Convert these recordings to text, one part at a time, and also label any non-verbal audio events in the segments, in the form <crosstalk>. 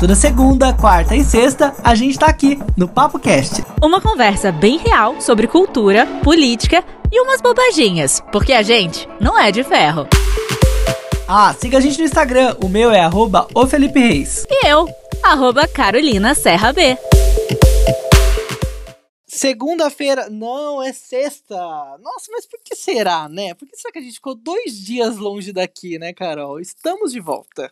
Toda segunda, quarta e sexta, a gente tá aqui no Papo Cast. Uma conversa bem real sobre cultura, política e umas bobaginhas, porque a gente não é de ferro. Ah, siga a gente no Instagram, o meu é arroba o Felipe Reis. E eu, arroba Carolina Serra B. Segunda-feira, não, é sexta. Nossa, mas por que será, né? Por que será que a gente ficou dois dias longe daqui, né, Carol? Estamos de volta.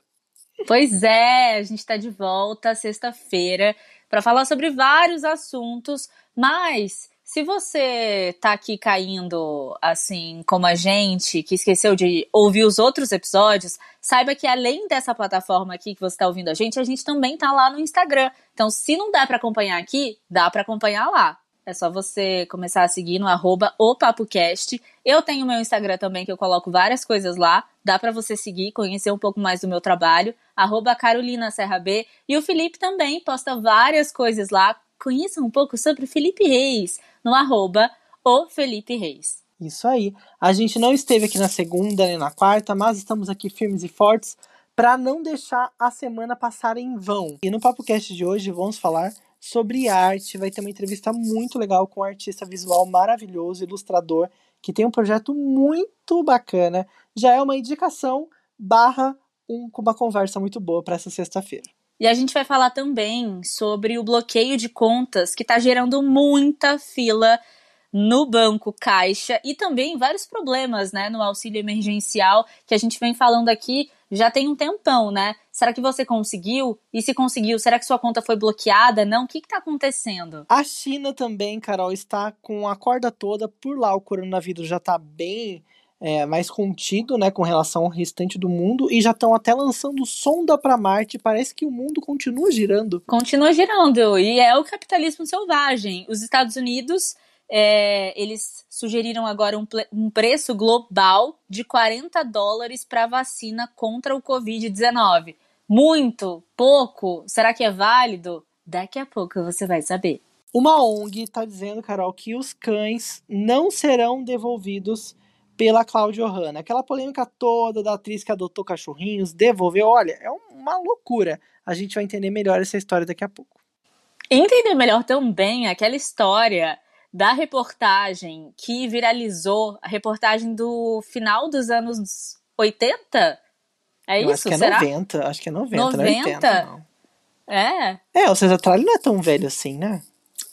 Pois é, a gente está de volta sexta-feira para falar sobre vários assuntos, mas se você tá aqui caindo assim como a gente, que esqueceu de ouvir os outros episódios, saiba que além dessa plataforma aqui que você está ouvindo a gente, a gente também tá lá no Instagram. Então, se não dá para acompanhar aqui, dá para acompanhar lá. É só você começar a seguir no arroba opapocast. Eu tenho meu Instagram também, que eu coloco várias coisas lá. Dá para você seguir, conhecer um pouco mais do meu trabalho. Arroba Carolina Serra B. E o Felipe também posta várias coisas lá. Conheça um pouco sobre o Felipe Reis no arroba o Felipe Reis. Isso aí. A gente não esteve aqui na segunda nem na quarta, mas estamos aqui firmes e fortes para não deixar a semana passar em vão. E no PapoCast de hoje vamos falar sobre arte. Vai ter uma entrevista muito legal com um artista visual maravilhoso, ilustrador, que tem um projeto muito bacana. Já é uma indicação barra um, uma conversa muito boa para essa sexta-feira. E a gente vai falar também sobre o bloqueio de contas que está gerando muita fila no banco Caixa e também vários problemas, né, no auxílio emergencial que a gente vem falando aqui já tem um tempão, né? Será que você conseguiu? E se conseguiu, será que sua conta foi bloqueada? Não? O que está acontecendo? A China também, Carol, está com a corda toda. Por lá, o coronavírus já está bem é, mais contido, né, com relação ao restante do mundo. E já estão até lançando sonda para Marte. Parece que o mundo continua girando. Continua girando. E é o capitalismo selvagem. Os Estados Unidos é, eles sugeriram agora um, um, preço global de 40 dólares para a vacina contra o Covid-19. Muito? Pouco? Será que é válido? Daqui a pouco você vai saber. Uma ONG está dizendo, Carol, que os cães não serão devolvidos pela Cláudia Hanna. Aquela polêmica toda da atriz que adotou cachorrinhos, devolveu. Olha, é uma loucura. A gente vai entender melhor essa história daqui a pouco. Entender melhor também aquela história da reportagem que viralizou, a reportagem do final dos anos 80? É isso? Acho que é Será? 90, acho que é 90, 90? não é 80, não. É? É, o César Tralli não é tão velho assim, né?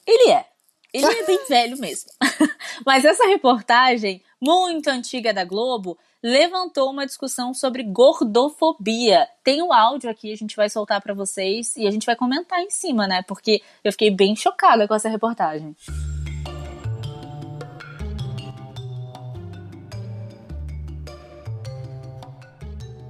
Ele é. Ele é bem <laughs> velho mesmo. <laughs> Mas essa reportagem, muito antiga da Globo, levantou uma discussão sobre gordofobia. Tem o um áudio aqui, a gente vai soltar para vocês e a gente vai comentar em cima, né? Porque eu fiquei bem chocada com essa reportagem.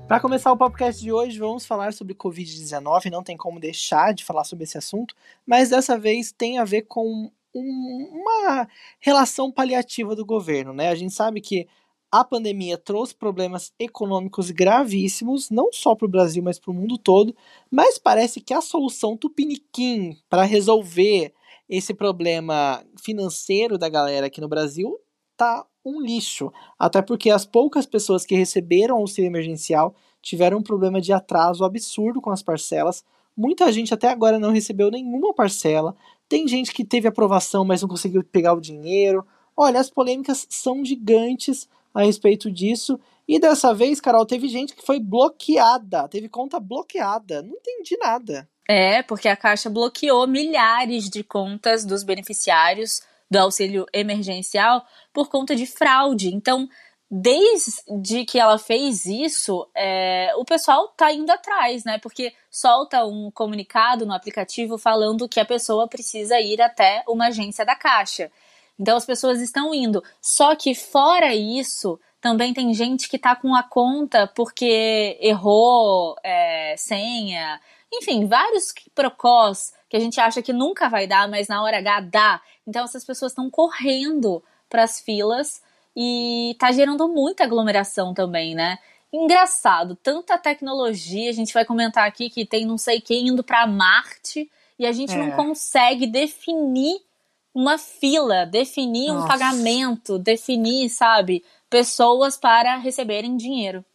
Para começar o podcast de hoje, vamos falar sobre Covid-19. Não tem como deixar de falar sobre esse assunto, mas dessa vez tem a ver com um, uma relação paliativa do governo. Né? A gente sabe que a pandemia trouxe problemas econômicos gravíssimos, não só para o Brasil, mas para o mundo todo. Mas parece que a solução tupiniquim para resolver esse problema financeiro da galera aqui no Brasil tá um lixo. Até porque as poucas pessoas que receberam auxílio emergencial tiveram um problema de atraso absurdo com as parcelas. Muita gente até agora não recebeu nenhuma parcela. Tem gente que teve aprovação, mas não conseguiu pegar o dinheiro. Olha, as polêmicas são gigantes a respeito disso. E dessa vez, Carol, teve gente que foi bloqueada, teve conta bloqueada. Não entendi nada. É, porque a Caixa bloqueou milhares de contas dos beneficiários do auxílio emergencial por conta de fraude. Então, desde que ela fez isso, é, o pessoal tá indo atrás, né? Porque solta um comunicado no aplicativo falando que a pessoa precisa ir até uma agência da Caixa. Então as pessoas estão indo. Só que fora isso, também tem gente que tá com a conta porque errou é, senha. Enfim, vários procós que a gente acha que nunca vai dar, mas na hora H dá. Então essas pessoas estão correndo para as filas e tá gerando muita aglomeração também, né? Engraçado, tanta tecnologia, a gente vai comentar aqui que tem não sei quem indo para Marte e a gente é. não consegue definir uma fila, definir Nossa. um pagamento, definir, sabe, pessoas para receberem dinheiro.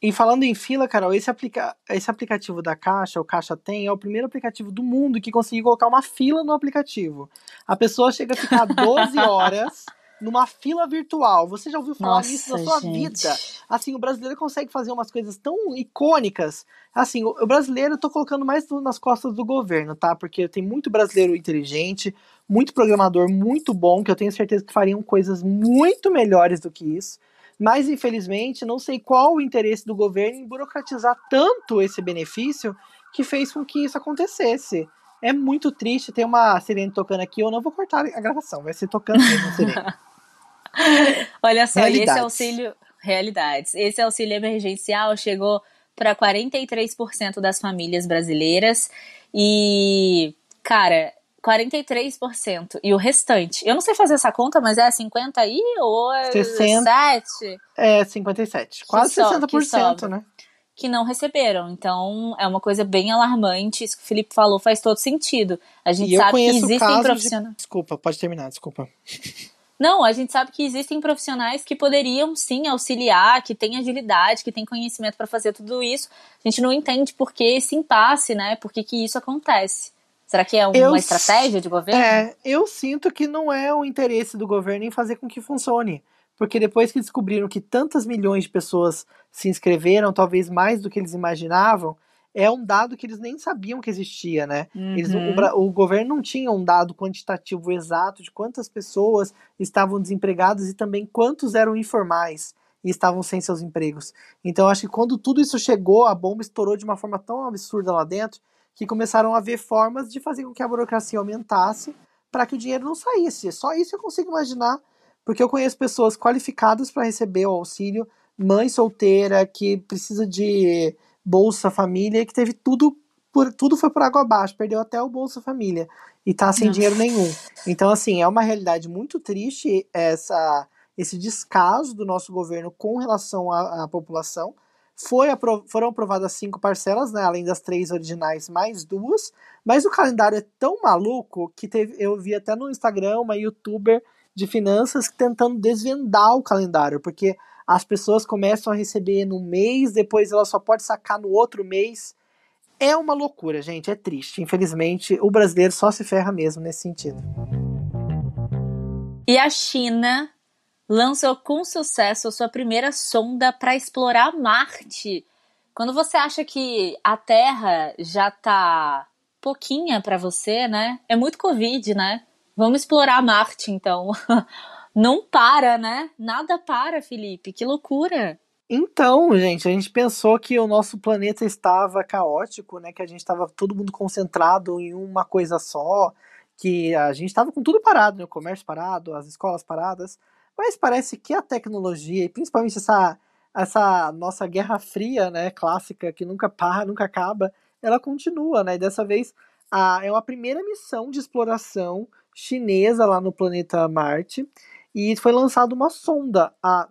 E falando em fila, Carol, esse, aplica esse aplicativo da Caixa, o Caixa Tem, é o primeiro aplicativo do mundo que conseguiu colocar uma fila no aplicativo. A pessoa chega a ficar 12 <laughs> horas numa fila virtual. Você já ouviu falar Nossa, nisso na sua gente. vida? Assim, o brasileiro consegue fazer umas coisas tão icônicas. Assim, o, o brasileiro, eu tô colocando mais nas costas do governo, tá? Porque tem muito brasileiro inteligente, muito programador muito bom, que eu tenho certeza que fariam coisas muito melhores do que isso. Mas, infelizmente, não sei qual o interesse do governo em burocratizar tanto esse benefício que fez com que isso acontecesse. É muito triste. Tem uma sirene tocando aqui. Eu não vou cortar a gravação, vai ser tocando mesmo a sirene. <laughs> Olha só, esse auxílio. Realidades. Esse auxílio emergencial chegou para 43% das famílias brasileiras. E, cara, 43%. E o restante. Eu não sei fazer essa conta, mas é 50 aí ou é 60. 7 É 57. Quase que 60%, sobra. né? que não receberam. Então, é uma coisa bem alarmante. Isso que o Felipe falou faz todo sentido. A gente E sabe que existem profissionais. de... Desculpa, pode terminar, desculpa. <laughs> Não, a gente sabe que existem profissionais que poderiam sim auxiliar, que têm agilidade, que têm conhecimento para fazer tudo isso. A gente não entende por que esse impasse, né? Por que, que isso acontece? Será que é uma Eu- estratégia de governo? É, eu sinto que não é o interesse do governo em fazer com que funcione. Porque depois que descobriram que tantas milhões de pessoas se inscreveram, talvez mais do que eles imaginavam, é um dado que eles nem sabiam que existia, né? Eles, Uhum. o, Bra- o governo não tinha um dado quantitativo exato de quantas pessoas estavam desempregadas e também quantos eram informais e estavam sem seus empregos. Então, acho que quando tudo isso chegou, a bomba estourou de uma forma tão absurda lá dentro que começaram a ver formas de fazer com que a burocracia aumentasse para que o dinheiro não saísse. Só isso eu consigo imaginar, porque eu conheço pessoas qualificadas para receber o auxílio, mãe solteira que precisa de Bolsa Família que teve tudo por, tudo foi por água abaixo, perdeu até o Bolsa Família e tá sem Nossa. dinheiro nenhum. Então assim, é uma realidade muito triste essa esse descaso do nosso governo com relação à, à população. Foi apro- foram aprovadas cinco parcelas, né, além das três originais, mais duas. Mas o calendário é tão maluco que teve, eu vi até no Instagram uma youtuber de finanças tentando desvendar o calendário, porque as pessoas começam a receber no mês, depois ela só pode sacar no outro mês. É uma loucura, gente, é triste. Infelizmente, o brasileiro só se ferra mesmo nesse sentido. E a China lançou com sucesso sua primeira sonda para explorar Marte. Quando você acha que a Terra já tá pouquinha para você, né? É muito Covid, né? Vamos explorar Marte, então. <laughs> Não para, né? Nada para, Felipe. Que loucura. Então, gente, a gente pensou que o nosso planeta estava caótico, né? Que a gente estava todo mundo concentrado em uma coisa só, que a gente estava com tudo parado, né? O comércio parado, as escolas paradas. Mas parece que a tecnologia, e principalmente essa, essa nossa Guerra Fria, né? Clássica, que nunca para, nunca acaba, ela continua, né? E dessa vez a, é uma primeira missão de exploração chinesa lá no planeta Marte. E foi lançada uma sonda, a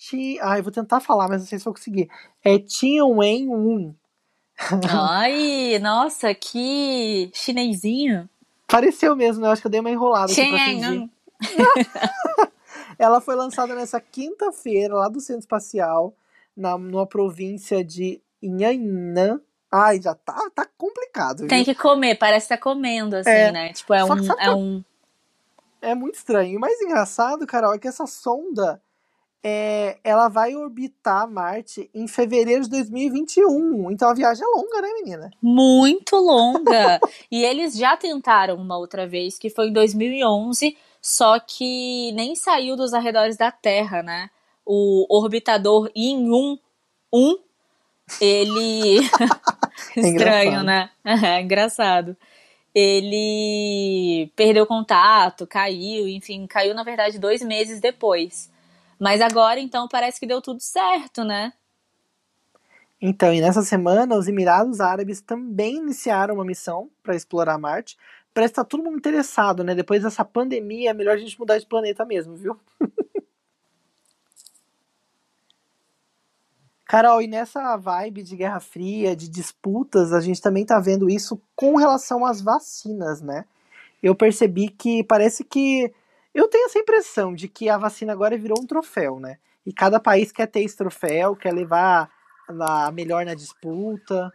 Ti, ah, eu vou tentar falar, mas não sei se vou conseguir. É Tianwen-1. <laughs> Ai, nossa, que chinesinho. Pareceu mesmo, né? Eu acho que eu dei uma enrolada. Tianwen. <laughs> Ela foi lançada nessa quinta-feira, lá do Centro Espacial, na, numa província de Yan'an. Ai, já tá, tá complicado, viu? Tem que comer, parece que tá comendo, assim, É. né? Tipo, é Só um, é um. É muito estranho. E o mais engraçado, Carol, é que essa sonda é, ela vai orbitar Marte em fevereiro de 2021. Então a viagem é longa, né, menina? muito longa. <laughs> e eles já tentaram uma outra vez, que foi em 2011, só que nem saiu dos arredores da Terra, né? O orbitador Yin-1, 1, ele... <laughs> É Estranho, engraçado. né? <laughs> É engraçado. Ele perdeu contato, caiu, enfim, caiu na verdade dois meses depois. Mas agora, então, parece que deu tudo certo, né? Então, e nessa semana, os Emirados Árabes também iniciaram uma missão para explorar Marte. Parece que tá todo mundo interessado, né? Depois dessa pandemia, é melhor a gente mudar de planeta mesmo, viu? <laughs> Carol, e nessa vibe de Guerra Fria, de disputas, a gente também tá vendo isso com relação às vacinas, né? Eu percebi que parece que. Eu tenho essa impressão de que a vacina agora virou um troféu, né? E cada país quer ter esse troféu, quer levar na melhor na disputa.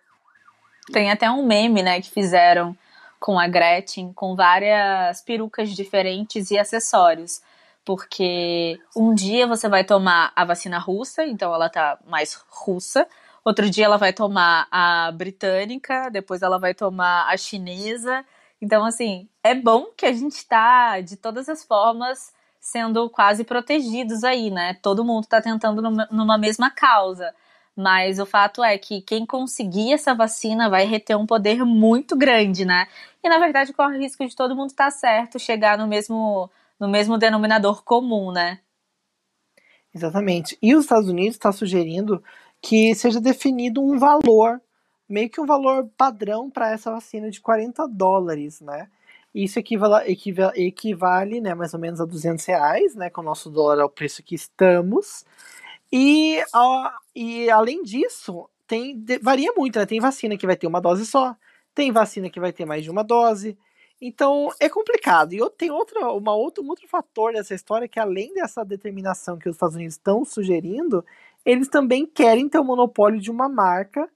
Tem até um meme, né, que fizeram com a Gretchen, com várias perucas diferentes e acessórios. Porque um dia você vai tomar a vacina russa, então ela tá mais russa. Outro dia ela vai tomar a britânica, depois ela vai tomar a chinesa. Então, assim, é bom que a gente tá, de todas as formas, sendo quase protegidos aí, né? Todo mundo tá tentando numa mesma causa. Mas o fato é que quem conseguir essa vacina vai reter um poder muito grande, né? E na verdade corre o risco de todo mundo estar tá certo, chegar no mesmo, no mesmo denominador comum, né? Exatamente. E os Estados Unidos está sugerindo que seja definido um valor, meio que um valor padrão para essa vacina de 40 dólares, né? Isso equivale, equivale, equivale né, mais ou menos a 200 reais, né, com o nosso dólar ao preço que estamos. E, ó, e além disso, tem varia muito, né? Tem vacina que vai ter uma dose só, tem vacina que vai ter mais de uma dose. Então é complicado. E tem outra, uma outra, um outro fator dessa história que além dessa determinação que os Estados Unidos estão sugerindo, eles também querem ter o monopólio de uma marca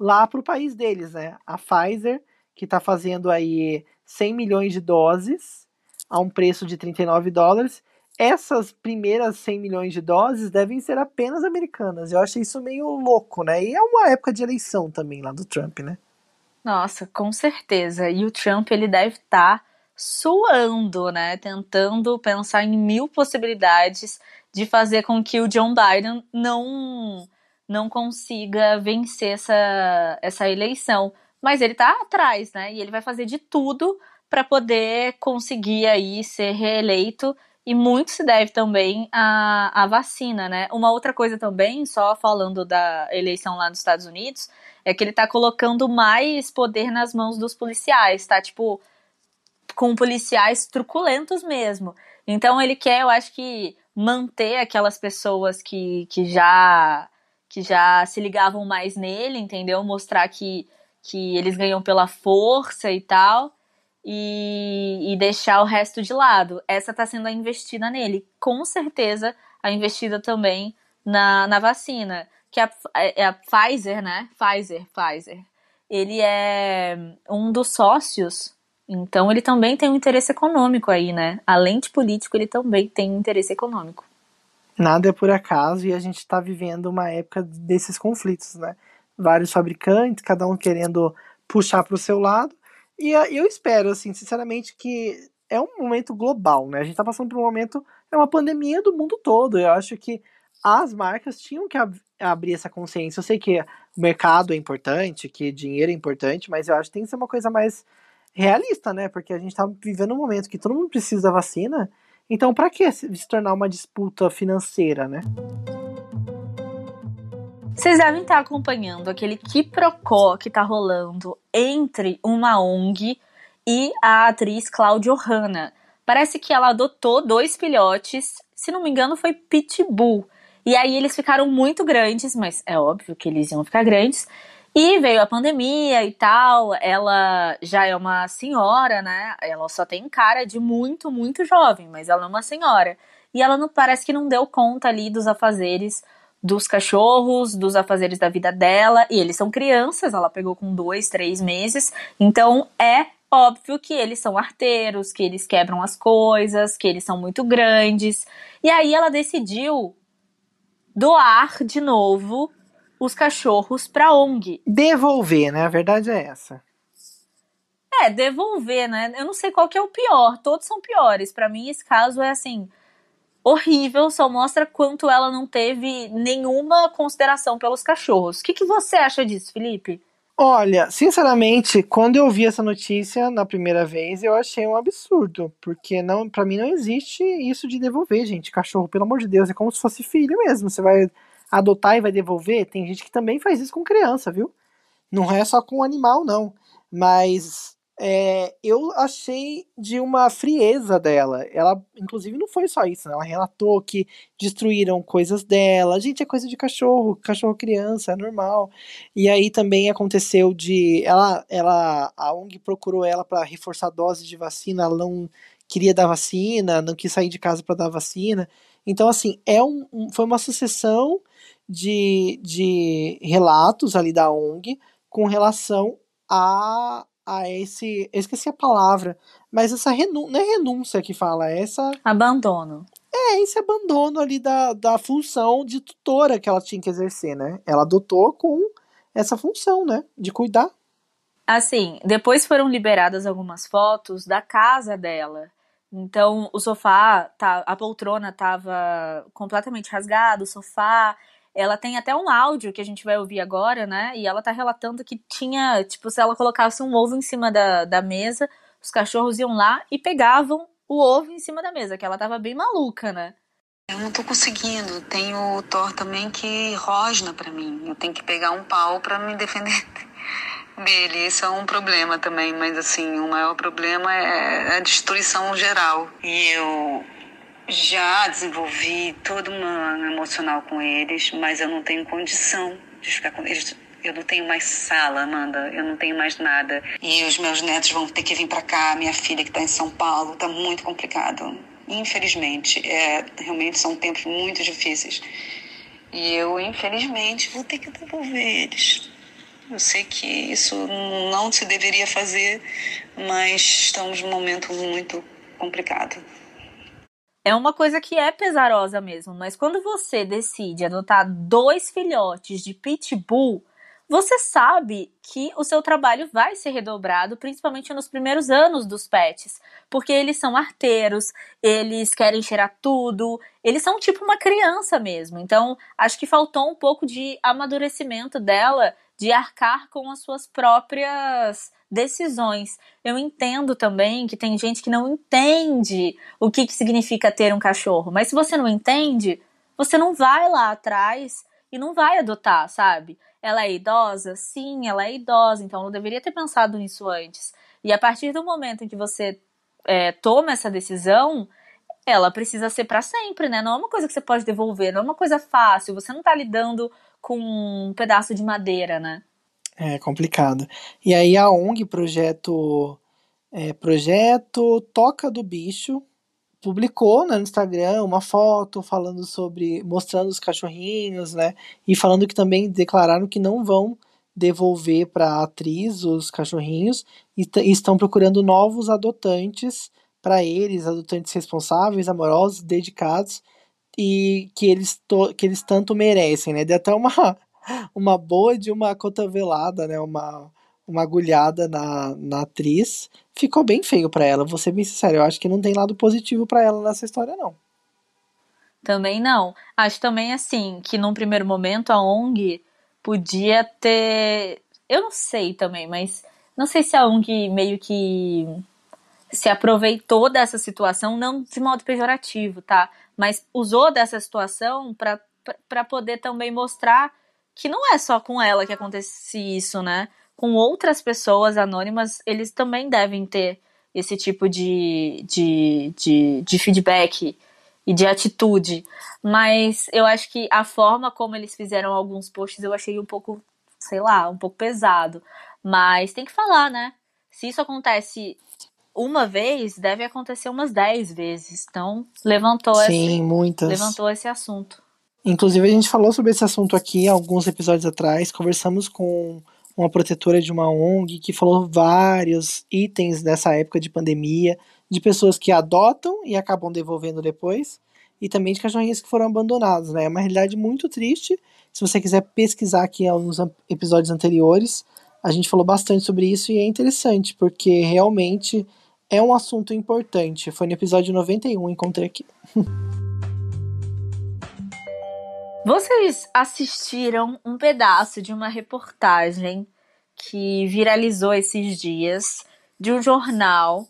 lá para o país deles, né? A Pfizer, que está fazendo aí 100 milhões de doses a um preço de 39 dólares. Essas primeiras 100 milhões de doses devem ser apenas americanas. Eu acho isso meio louco, né? E é uma época de eleição também lá do Trump, né? Nossa, com certeza. E o Trump ele deve estar tá suando, né? Tentando pensar em mil possibilidades de fazer com que o John Biden não não consiga vencer essa, essa eleição. Mas ele tá atrás, né? E ele vai fazer de tudo para poder conseguir aí ser reeleito. E muito se deve também à, à vacina, né? Uma outra coisa também, só falando da eleição lá nos Estados Unidos, é que ele tá colocando mais poder nas mãos dos policiais, tá? Tipo, com policiais truculentos mesmo. Então ele quer, eu acho que manter aquelas pessoas que, que já que já se ligavam mais nele, entendeu? Mostrar que, que eles ganham pela força e tal. E, e deixar o resto de lado. Essa está sendo a investida nele. Com certeza, a investida também na, na vacina. Que a, é, é a Pfizer, né? Pfizer, Pfizer. Ele é um dos sócios então ele também tem um interesse econômico aí, né? Além de político, ele também tem um interesse econômico. Nada é por acaso e a gente está vivendo uma época desses conflitos, né? Vários fabricantes, cada um querendo puxar para o seu lado. E eu espero, assim, sinceramente, que é um momento global, né? A gente está passando por um momento, é uma pandemia do mundo todo. Eu acho que as marcas tinham que ab abrir essa consciência. Eu sei que o mercado é importante, que dinheiro é importante, mas eu acho que tem que ser uma coisa mais realista, né? Porque a gente tá vivendo um momento que todo mundo precisa da vacina. Então, para que se tornar uma disputa financeira, né? Vocês devem estar acompanhando aquele quiprocó que tá rolando entre uma ONG e a atriz Cláudia Hanna. Parece que ela adotou dois filhotes, se não me engano foi Pitbull. E aí eles ficaram muito grandes, mas é óbvio que eles iam ficar grandes. E veio a pandemia e tal, ela já é uma senhora, né? Ela só tem cara de muito, muito jovem, mas ela é uma senhora. E ela não parece que não deu conta ali dos afazeres dos cachorros, dos afazeres da vida dela, e eles são crianças, ela pegou com dois, três meses, então é óbvio que eles são arteiros, que eles quebram as coisas, que eles são muito grandes. E aí ela decidiu doar de novo os cachorros para ONG. Devolver, né? A verdade é essa. É, devolver, né? Eu não sei qual que é o pior. Todos são piores. Para mim, esse caso é assim horrível. Só mostra quanto ela não teve nenhuma consideração pelos cachorros. O que, que você acha disso, Felipe? Olha, sinceramente, quando eu vi essa notícia na primeira vez, eu achei um absurdo, porque não, para mim não existe isso de devolver, gente. Cachorro, pelo amor de Deus, é como se fosse filho mesmo. Você vai adotar e vai devolver, tem gente que também faz isso com criança, viu? Não é só com animal, não. Mas é, eu achei de uma frieza dela. Ela, inclusive, não foi só isso, né? Ela relatou que destruíram coisas dela. Gente, é coisa de cachorro, cachorro criança, é normal. E aí também aconteceu de. Ela, ela a ONG procurou ela para reforçar doses de vacina, ela não queria dar vacina, não quis sair de casa para dar vacina. Então, assim, é um, um, foi uma sucessão de, de relatos ali da ONG com relação a, a esse. Eu esqueci a palavra, mas essa renúncia. Não é renúncia que fala, é essa. Abandono. É, esse abandono ali da, da função de tutora que ela tinha que exercer, né? Ela adotou com essa função, né? De cuidar. Assim, depois foram liberadas algumas fotos da casa dela. Então, o sofá, tá, a poltrona tava completamente rasgada, o sofá. Ela tem até um áudio que a gente vai ouvir agora, né? E ela tá relatando que tinha, tipo, se ela colocasse um ovo em cima da, da mesa, os cachorros iam lá e pegavam o ovo em cima da mesa, que ela tava bem maluca, né? Eu não tô conseguindo. Tem o Thor também que rosna para mim. Eu tenho que pegar um pau para me defender <laughs> dele. Isso é um problema também, mas assim, o maior problema é a destruição geral. E eu já desenvolvi todo um emocional com eles, mas eu não tenho condição de ficar com eles. Eu não tenho mais sala, Amanda. Eu não tenho mais nada. E os meus netos vão ter que vir para cá. Minha filha que está em São Paulo, tá muito complicado. Infelizmente, é, realmente são tempos muito difíceis. E eu, infelizmente, vou ter que devolver eles. Eu sei que isso não se deveria fazer, mas estamos num momento muito complicado. É uma coisa que é pesarosa mesmo, mas quando você decide adotar dois filhotes de pitbull, você sabe que o seu trabalho vai ser redobrado, principalmente nos primeiros anos dos pets, porque eles são arteiros, eles querem cheirar tudo, eles são tipo uma criança mesmo. Então, acho que faltou um pouco de amadurecimento dela de arcar com as suas próprias decisões. Eu entendo também que tem gente que não entende o que, que significa ter um cachorro, mas se você não entende, você não vai lá atrás e não vai adotar, sabe? Ela é idosa? Sim, ela é idosa, então ela deveria ter pensado nisso antes. E a partir do momento em que você é, toma essa decisão, ela precisa ser para sempre, né? Não é uma coisa que você pode devolver, não é uma coisa fácil. Você não tá lidando com um pedaço de madeira, né? É complicado. E aí a ONG, projeto, é, projeto Toca do Bicho, publicou né, no Instagram uma foto falando sobre, mostrando os cachorrinhos, né? E falando que também declararam que não vão devolver para a atriz os cachorrinhos e, e estão procurando novos adotantes para eles, adotantes responsáveis, amorosos, dedicados e que eles, que eles tanto merecem, né? Deu até uma, uma boa de uma cotovelada, né? Uma, uma agulhada na, na atriz. Ficou bem feio para ela, vou ser bem sincero. Eu acho que não tem lado positivo para ela nessa história, não. Também não. Acho também assim que num primeiro momento a ONG podia ter. Eu não sei também, mas não sei se a ONG meio que se aproveitou dessa situação, não de modo pejorativo, tá? mas usou dessa situação para poder também mostrar que não é só com ela que acontece isso, né? Com outras pessoas anônimas, eles também devem ter esse tipo de, de, de, de feedback e de atitude. Mas eu acho que a forma como eles fizeram alguns posts eu achei um pouco, sei lá, um pouco pesado. Mas tem que falar, né? Se isso acontece uma vez, deve acontecer umas 10 vezes. Então, levantou, Sim, esse, muitas. levantou esse assunto. Inclusive, a gente falou sobre esse assunto aqui alguns episódios atrás. Conversamos com uma protetora de uma ONG que falou vários itens dessa época de pandemia, de pessoas que adotam e acabam devolvendo depois, e também de cachorrinhos que foram abandonados. Né? É uma realidade muito triste. Se você quiser pesquisar aqui alguns episódios anteriores, a gente falou bastante sobre isso e é interessante, porque realmente é um assunto importante. Foi no episódio 91, encontrei aqui. Vocês assistiram um pedaço de uma reportagem que viralizou esses dias de um jornal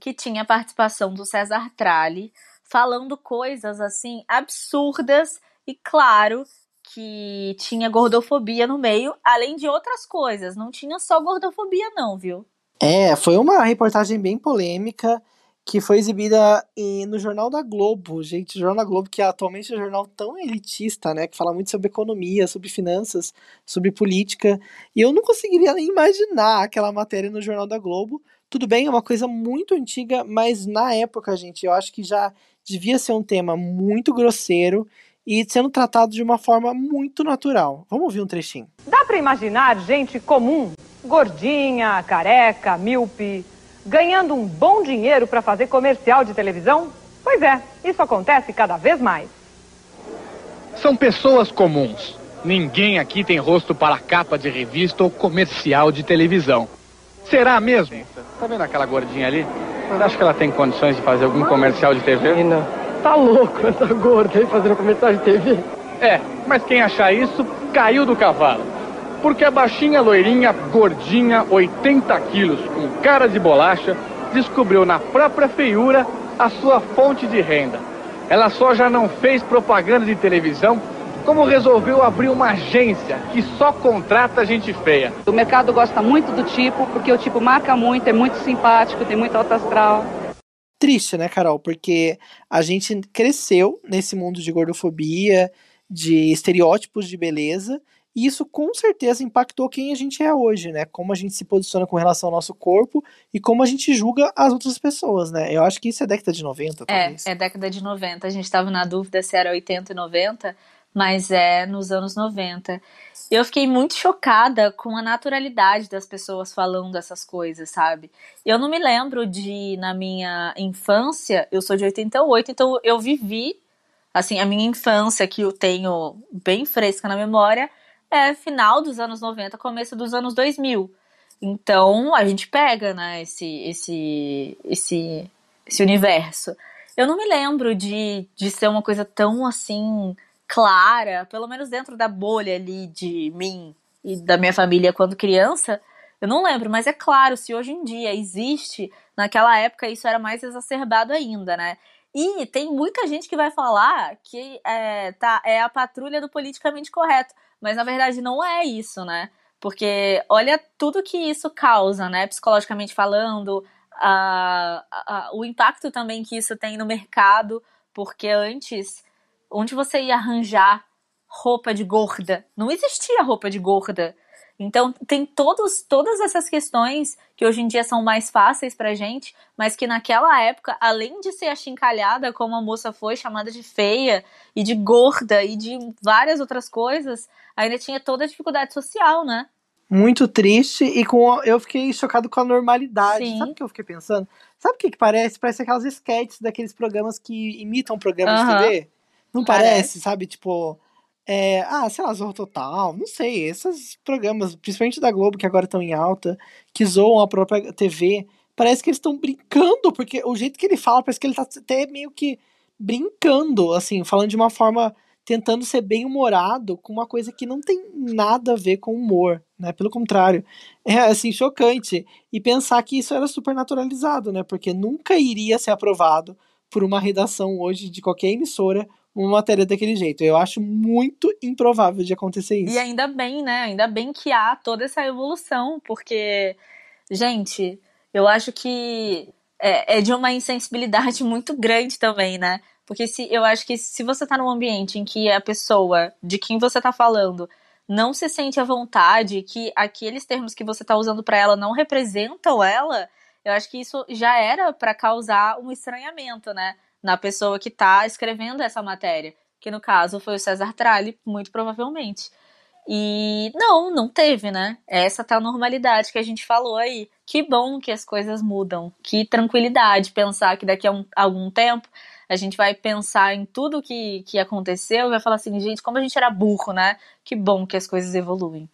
que tinha a participação do César Tralli falando coisas assim absurdas e claro que tinha gordofobia no meio, além de outras coisas. Não tinha só gordofobia não, viu? É, foi uma reportagem bem polêmica que foi exibida em, no Jornal da Globo, gente, o Jornal da Globo que atualmente é um jornal tão elitista, né, que fala muito sobre economia, sobre finanças, sobre política, e eu não conseguiria nem imaginar aquela matéria no Jornal da Globo. Tudo bem, é uma coisa muito antiga, mas na época, gente, eu acho que já devia ser um tema muito grosseiro e sendo tratado de uma forma muito natural. Vamos ouvir um trechinho. Dá para imaginar gente comum, gordinha, careca, míope, ganhando um bom dinheiro para fazer comercial de televisão? Pois é, isso acontece cada vez mais. São pessoas comuns. Ninguém aqui tem rosto para capa de revista ou comercial de televisão. Será mesmo? Tá vendo aquela gordinha ali? Você acha que ela tem condições de fazer algum comercial de TV? Menina, tá louco essa gorda aí fazendo comercial de TV? É, mas quem achar isso caiu do cavalo. Porque a baixinha loirinha, gordinha, 80 quilos, com cara de bolacha, descobriu na própria feiura a sua fonte de renda. Ela só já não fez propaganda de televisão, como resolveu abrir uma agência que só contrata gente feia. O mercado gosta muito do tipo, porque o tipo marca muito, é muito simpático, tem muito alto astral. Triste, né, Carol? Porque a gente cresceu nesse mundo de gordofobia, de estereótipos de beleza, e isso com certeza impactou quem a gente é hoje, né? Como a gente se posiciona com relação ao nosso corpo e como a gente julga as outras pessoas, né? Eu acho que isso é década de 90, talvez. É, é década de 90. A gente estava na dúvida se era 80 e 90, mas é nos anos 90. Eu fiquei muito chocada com a naturalidade das pessoas falando essas coisas, sabe? Eu não me lembro de, na minha infância, eu sou de 88, então eu vivi, assim, a minha infância, que eu tenho bem fresca na memória, é final dos anos 90, começo dos anos 2000. Então a gente pega, né, esse, esse, esse, esse universo. Eu não me lembro de, de ser uma coisa tão assim clara, pelo menos dentro da bolha ali de mim e da minha família quando criança. Eu não lembro, mas é claro, se hoje em dia existe, naquela época isso era mais exacerbado ainda, né? E tem muita gente que vai falar que é, tá, é a patrulha do politicamente correto. Mas na verdade não é isso, né? Porque olha tudo que isso causa, né? Psicologicamente falando, a, a, o impacto também que isso tem no mercado, porque antes, onde você ia arranjar roupa de gorda? Não existia roupa de gorda. Então, tem todos, todas essas questões que hoje em dia são mais fáceis pra gente, mas que naquela época, além de ser achincalhada como a moça foi, chamada de feia e de gorda e de várias outras coisas, ainda tinha toda a dificuldade social, né? Muito triste e com eu fiquei chocado com a normalidade. Sim. Sabe o que eu fiquei pensando? Sabe o que, que parece? Parece aquelas sketches daqueles programas que imitam programas Aham. de TV. Não Parece. parece, sabe? Tipo, é, ah, sei lá, Zorro Total, não sei, esses programas, principalmente da Globo, que agora estão em alta, que zoam a própria TV, parece que eles estão brincando, porque o jeito que ele fala, parece que ele tá até meio que brincando, assim, falando de uma forma, tentando ser bem humorado, com uma coisa que não tem nada a ver com humor, né, pelo contrário, é, assim, chocante, e pensar que isso era super naturalizado, né, porque nunca iria ser aprovado por uma redação hoje de qualquer emissora uma matéria daquele jeito. Eu acho muito improvável de acontecer isso. E ainda bem, né? Ainda bem que há toda essa evolução, porque, gente, eu acho que é, é de uma insensibilidade <laughs> muito grande também, né? Porque se, eu acho que se você tá num ambiente em que a pessoa de quem você tá falando não se sente à vontade, que aqueles termos que você tá usando para ela não representam ela, eu acho que isso já era para causar um estranhamento, né? Na pessoa que tá escrevendo essa matéria. Que no caso foi o César Tralli, muito provavelmente. E não, não teve, né? Essa tá a normalidade que a gente falou aí. Que bom que as coisas mudam. Que tranquilidade pensar que daqui a um- algum tempo a gente vai pensar em tudo que, que aconteceu e vai falar assim, gente, como a gente era burro, né? Que bom que as coisas evoluem.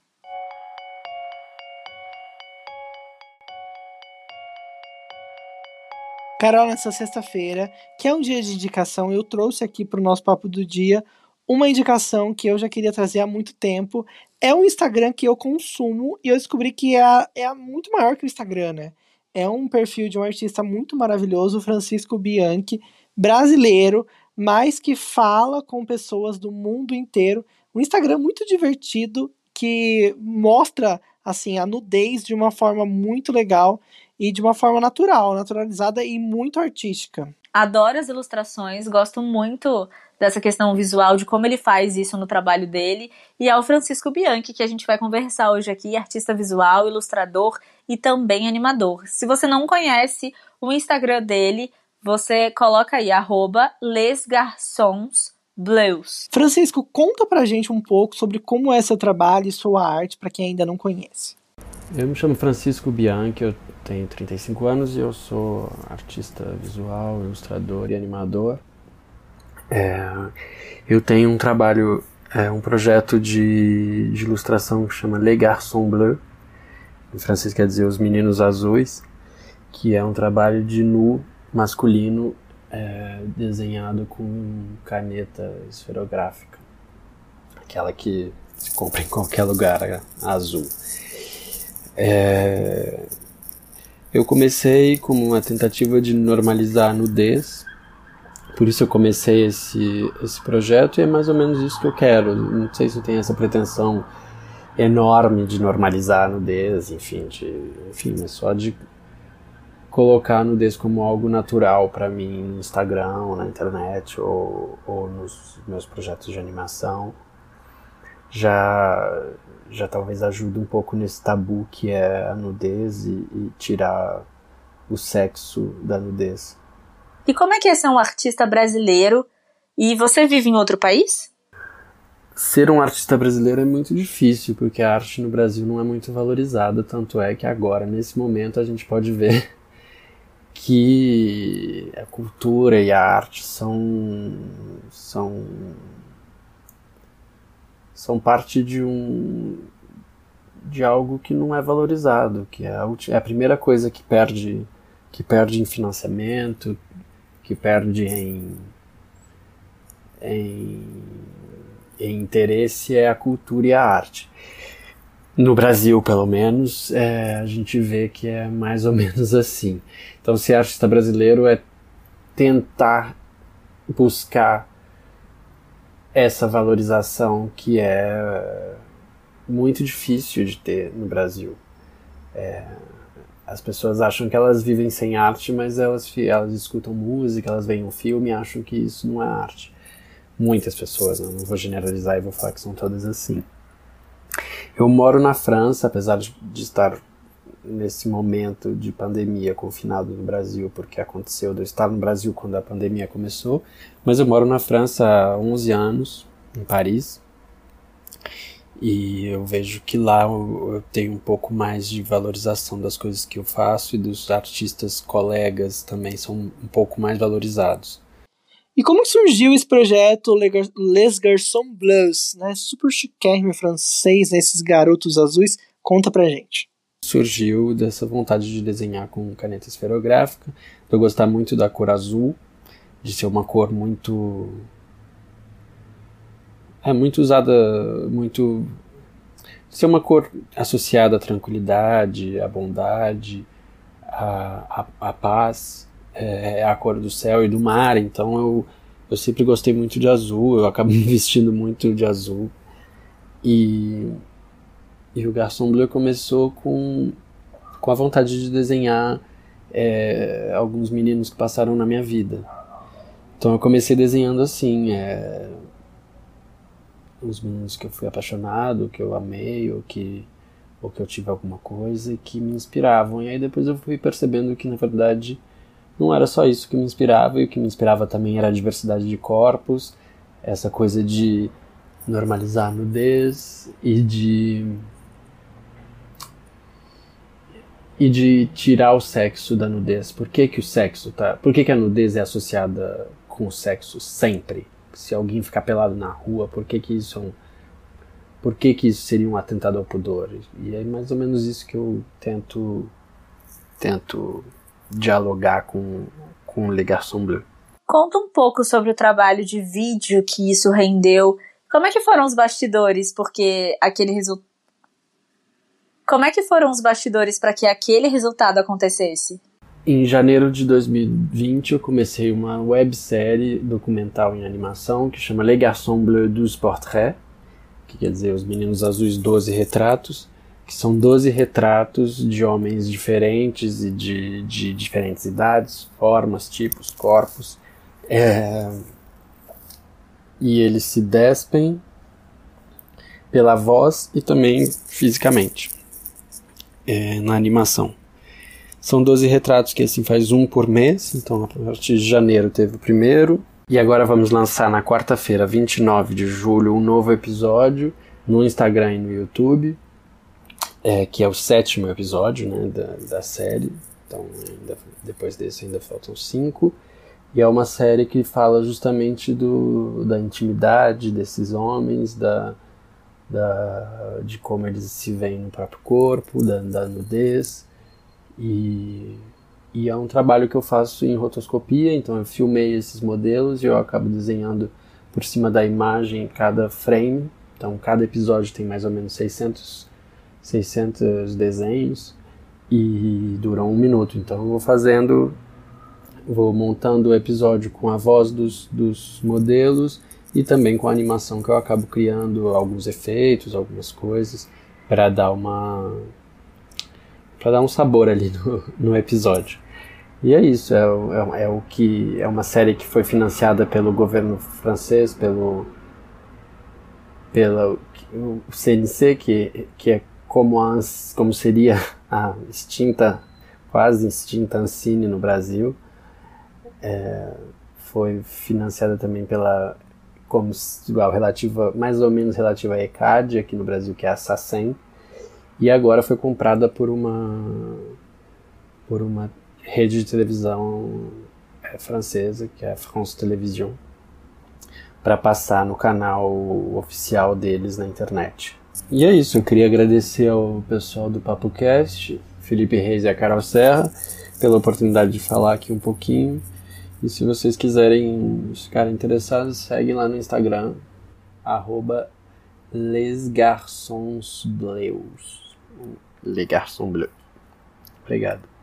Carol, nessa sexta-feira, que é um dia de indicação, eu trouxe aqui para o nosso papo do dia uma indicação que eu já queria trazer há muito tempo. É um Instagram que eu consumo e eu descobri que é, é muito maior que o Instagram, né? É um perfil de um artista muito maravilhoso, Francisco Bianchi, brasileiro, mas que fala com pessoas do mundo inteiro. Um Instagram muito divertido que mostra assim a nudez de uma forma muito legal e de uma forma natural, naturalizada e muito artística. Adoro as ilustrações, gosto muito dessa questão visual, de como ele faz isso no trabalho dele. E é o Francisco Bianchi que a gente vai conversar hoje aqui, artista visual, ilustrador e também animador. Se você não conhece o Instagram dele, você coloca aí, arroba Blues. Francisco, conta pra gente um pouco sobre como é seu trabalho e sua arte para quem ainda não conhece. Eu me chamo Francisco Bianchi, eu tenho 35 anos e eu sou artista visual, ilustrador e animador. É, eu tenho um trabalho, é, um projeto de, de ilustração que chama Les Garçons Bleus, em francês quer dizer Os Meninos Azuis, que é um trabalho de nu masculino é, desenhado com caneta esferográfica, aquela que se compra em qualquer lugar, azul. É, eu comecei como uma tentativa de normalizar a nudez, por isso eu comecei esse, esse projeto e é mais ou menos isso que eu quero. Não sei se eu tenho essa pretensão enorme de normalizar a nudez, enfim, de, enfim, mas só de colocar a nudez como algo natural para mim no Instagram, na internet ou, ou nos meus projetos de animação, já, já talvez ajude um pouco nesse tabu que é a nudez e, e tirar o sexo da nudez. E como é que é ser um artista brasileiro e você vive em outro país? Ser um artista brasileiro é muito difícil, porque a arte no Brasil não é muito valorizada, tanto é que agora, nesse momento, a gente pode ver <laughs> que a cultura e a arte são são são parte de um de algo que não é valorizado, que é a, é a primeira coisa que perde que perde em financiamento, que perde em, em, em interesse é a cultura e a arte no Brasil, pelo menos, é, a gente vê que é mais ou <laughs> menos assim. Então, ser artista brasileiro é tentar buscar essa valorização que é muito difícil de ter no Brasil. É, as pessoas acham que elas vivem sem arte, mas elas, elas escutam música, elas veem um filme e acham que isso não é arte. Muitas pessoas, né? não vou generalizar e vou falar que são todas assim. Eu moro na França, apesar de, de estar nesse momento de pandemia confinado no Brasil, porque aconteceu de eu estar no Brasil quando a pandemia começou, mas eu moro na França há 11 anos, em Paris, e eu vejo que lá eu tenho um pouco mais de valorização das coisas que eu faço e dos artistas colegas também são um pouco mais valorizados. E como surgiu esse projeto Les Garçons Bleus, né? Super chiquérrimo francês, né? esses garotos azuis. Conta pra gente. Surgiu dessa vontade de desenhar com caneta esferográfica, eu gostar muito da cor azul, de ser uma cor muito é muito usada, muito ser uma cor associada à tranquilidade, à bondade, à, à, à paz é, é a cor do céu e do mar, então eu, eu sempre gostei muito de azul, eu acabo <laughs> me vestindo muito de azul. E, e o Garçon Bleu começou com, com a vontade de desenhar é, alguns meninos que passaram na minha vida. Então eu comecei desenhando assim, é, os meninos que eu fui apaixonado, que eu amei, ou que, ou que eu tive alguma coisa que me inspiravam. E aí depois eu fui percebendo que na verdade não era só isso que me inspirava, e o que me inspirava também era a diversidade de corpos, essa coisa de normalizar a nudez e de e de tirar o sexo da nudez. Por que, que o sexo tá? Por que, que a nudez é associada com o sexo sempre? Se alguém ficar pelado na rua, por que que isso é um por que que isso seria um atentado ao pudor? E é mais ou menos isso que eu tento tento dialogar com, com Le Garçon Bleu. Conta um pouco sobre o trabalho de vídeo que isso rendeu. Como é que foram os bastidores? Porque aquele resultado. Como é que foram os bastidores para que aquele resultado acontecesse? Em janeiro de 2020 eu comecei uma websérie documental em animação que chama Les Garçons Bleus 12 Portraits, que quer dizer Os Meninos Azuis 12 Retratos, que são 12 retratos de homens diferentes e de, de diferentes idades, formas, tipos, corpos. É... E eles se despem pela voz e também fisicamente é, na animação. São 12 retratos que assim faz um por mês, então a partir de janeiro teve o primeiro, E agora vamos lançar na quarta-feira, 29 de julho, um novo episódio no Instagram e no YouTube, é, que é o sétimo episódio né, da, da série. Então, ainda, depois desse ainda faltam cinco. E é uma série que fala justamente do, da intimidade desses homens, da, da, de como eles se veem no próprio corpo, da, da nudez. E e é um trabalho que eu faço em rotoscopia, então eu filmei esses modelos e eu acabo desenhando por cima da imagem cada frame. Então cada episódio tem mais ou menos 600, 600 desenhos e duram um minuto. Então eu vou fazendo, vou montando o episódio com a voz dos, dos modelos e também com a animação que eu acabo criando alguns efeitos, algumas coisas para dar uma para dar um sabor ali no, no episódio. E é isso, é, é, é, o que é uma série que foi financiada pelo governo francês, pelo pelo o CNC, que, que é como, as, como seria <laughs> a extinta, quase extinta Ancine no Brasil. É, foi financiada também pela como igual relativa mais ou menos relativa à ECAD aqui no Brasil que é a SACEM e agora foi comprada por uma por uma rede de televisão é, francesa, que é a France Television, para passar no canal oficial deles na internet. E é isso, eu queria agradecer ao pessoal do Papo Cast, Felipe Reis e a Carol Serra, pela oportunidade de falar aqui um pouquinho. E se vocês quiserem ficar interessados, segue lá no Instagram, arroba Les Garçons Bleus. Les Garçons Bleus. Obrigado.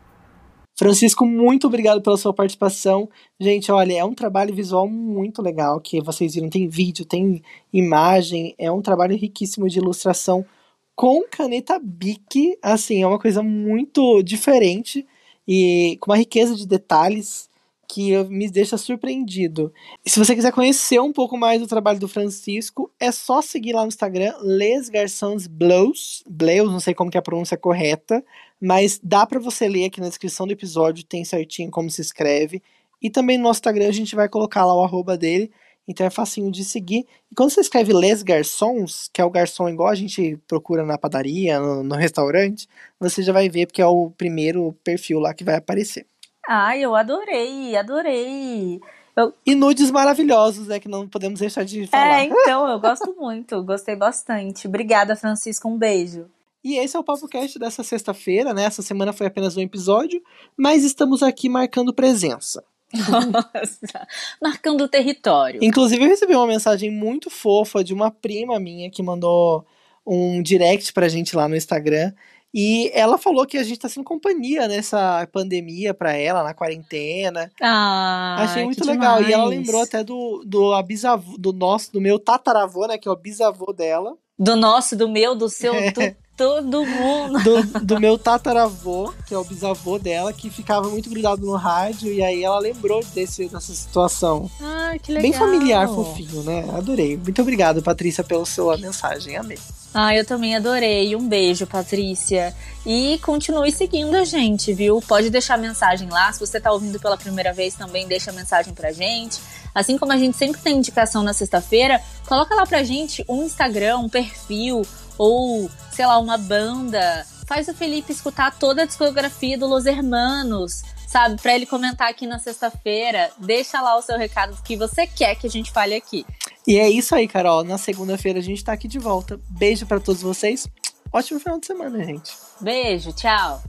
Francisco, muito obrigado pela sua participação. Gente, olha, é um trabalho visual muito legal que vocês viram. Tem vídeo, tem imagem, é um trabalho riquíssimo de ilustração com caneta Bic. Assim, é uma coisa muito diferente e com uma riqueza de detalhes que me deixa surpreendido. E se você quiser conhecer um pouco mais do trabalho do Francisco, é só seguir lá no Instagram, Les Garçons Bleus, Bleus, não sei como que é a pronúncia correta, mas dá para você ler aqui na descrição do episódio, tem certinho como se escreve. E também no nosso Instagram a gente vai colocar lá o arroba dele, então é facinho de seguir. E quando você escreve Les Garçons, que é o garçom igual a gente procura na padaria, no, no restaurante, você já vai ver porque é o primeiro perfil lá que vai aparecer. Ai, eu adorei, adorei. Eu... E nudes maravilhosos, né? Que não podemos deixar de falar. É, <laughs> então, eu gosto muito, gostei bastante. Obrigada, Francisco, um beijo. E esse é o PapoCast dessa sexta-feira, né? Essa semana foi apenas um episódio, mas estamos aqui marcando presença. Nossa, marcando o território. Inclusive, eu recebi uma mensagem muito fofa de uma prima minha que mandou um direct pra gente lá no Instagram e ela falou que a gente tá sendo companhia nessa pandemia pra ela, na quarentena. Ah, Achei muito legal. Demais. E ela lembrou até do, do bisavô, do nosso, do meu tataravô, né? Que é o bisavô dela. Do nosso, do meu, do seu, do <laughs> todo mundo. Do, do, meu tataravô, que é o bisavô dela, que ficava muito grudado no rádio, e aí ela lembrou desse, dessa situação. Ah, que legal. Bem familiar, fofinho, né? Adorei. Muito obrigado, Patrícia, pela sua mensagem. Amei. Ah, eu também adorei. Um beijo, Patrícia. E continue seguindo a gente, viu? Pode deixar mensagem lá. Se você tá ouvindo pela primeira vez, também deixa mensagem pra gente. Assim como a gente sempre tem indicação na sexta-feira, coloca lá pra gente um Instagram, um perfil, ou, sei lá, uma banda. Faz o Felipe escutar toda a discografia do Los Hermanos, sabe? Para ele comentar aqui na sexta-feira. Deixa lá o seu recado que você quer que a gente fale aqui. E é isso aí, Carol. Na segunda-feira a gente tá aqui de volta. Beijo para todos vocês. Ótimo final de semana, gente. Beijo, tchau.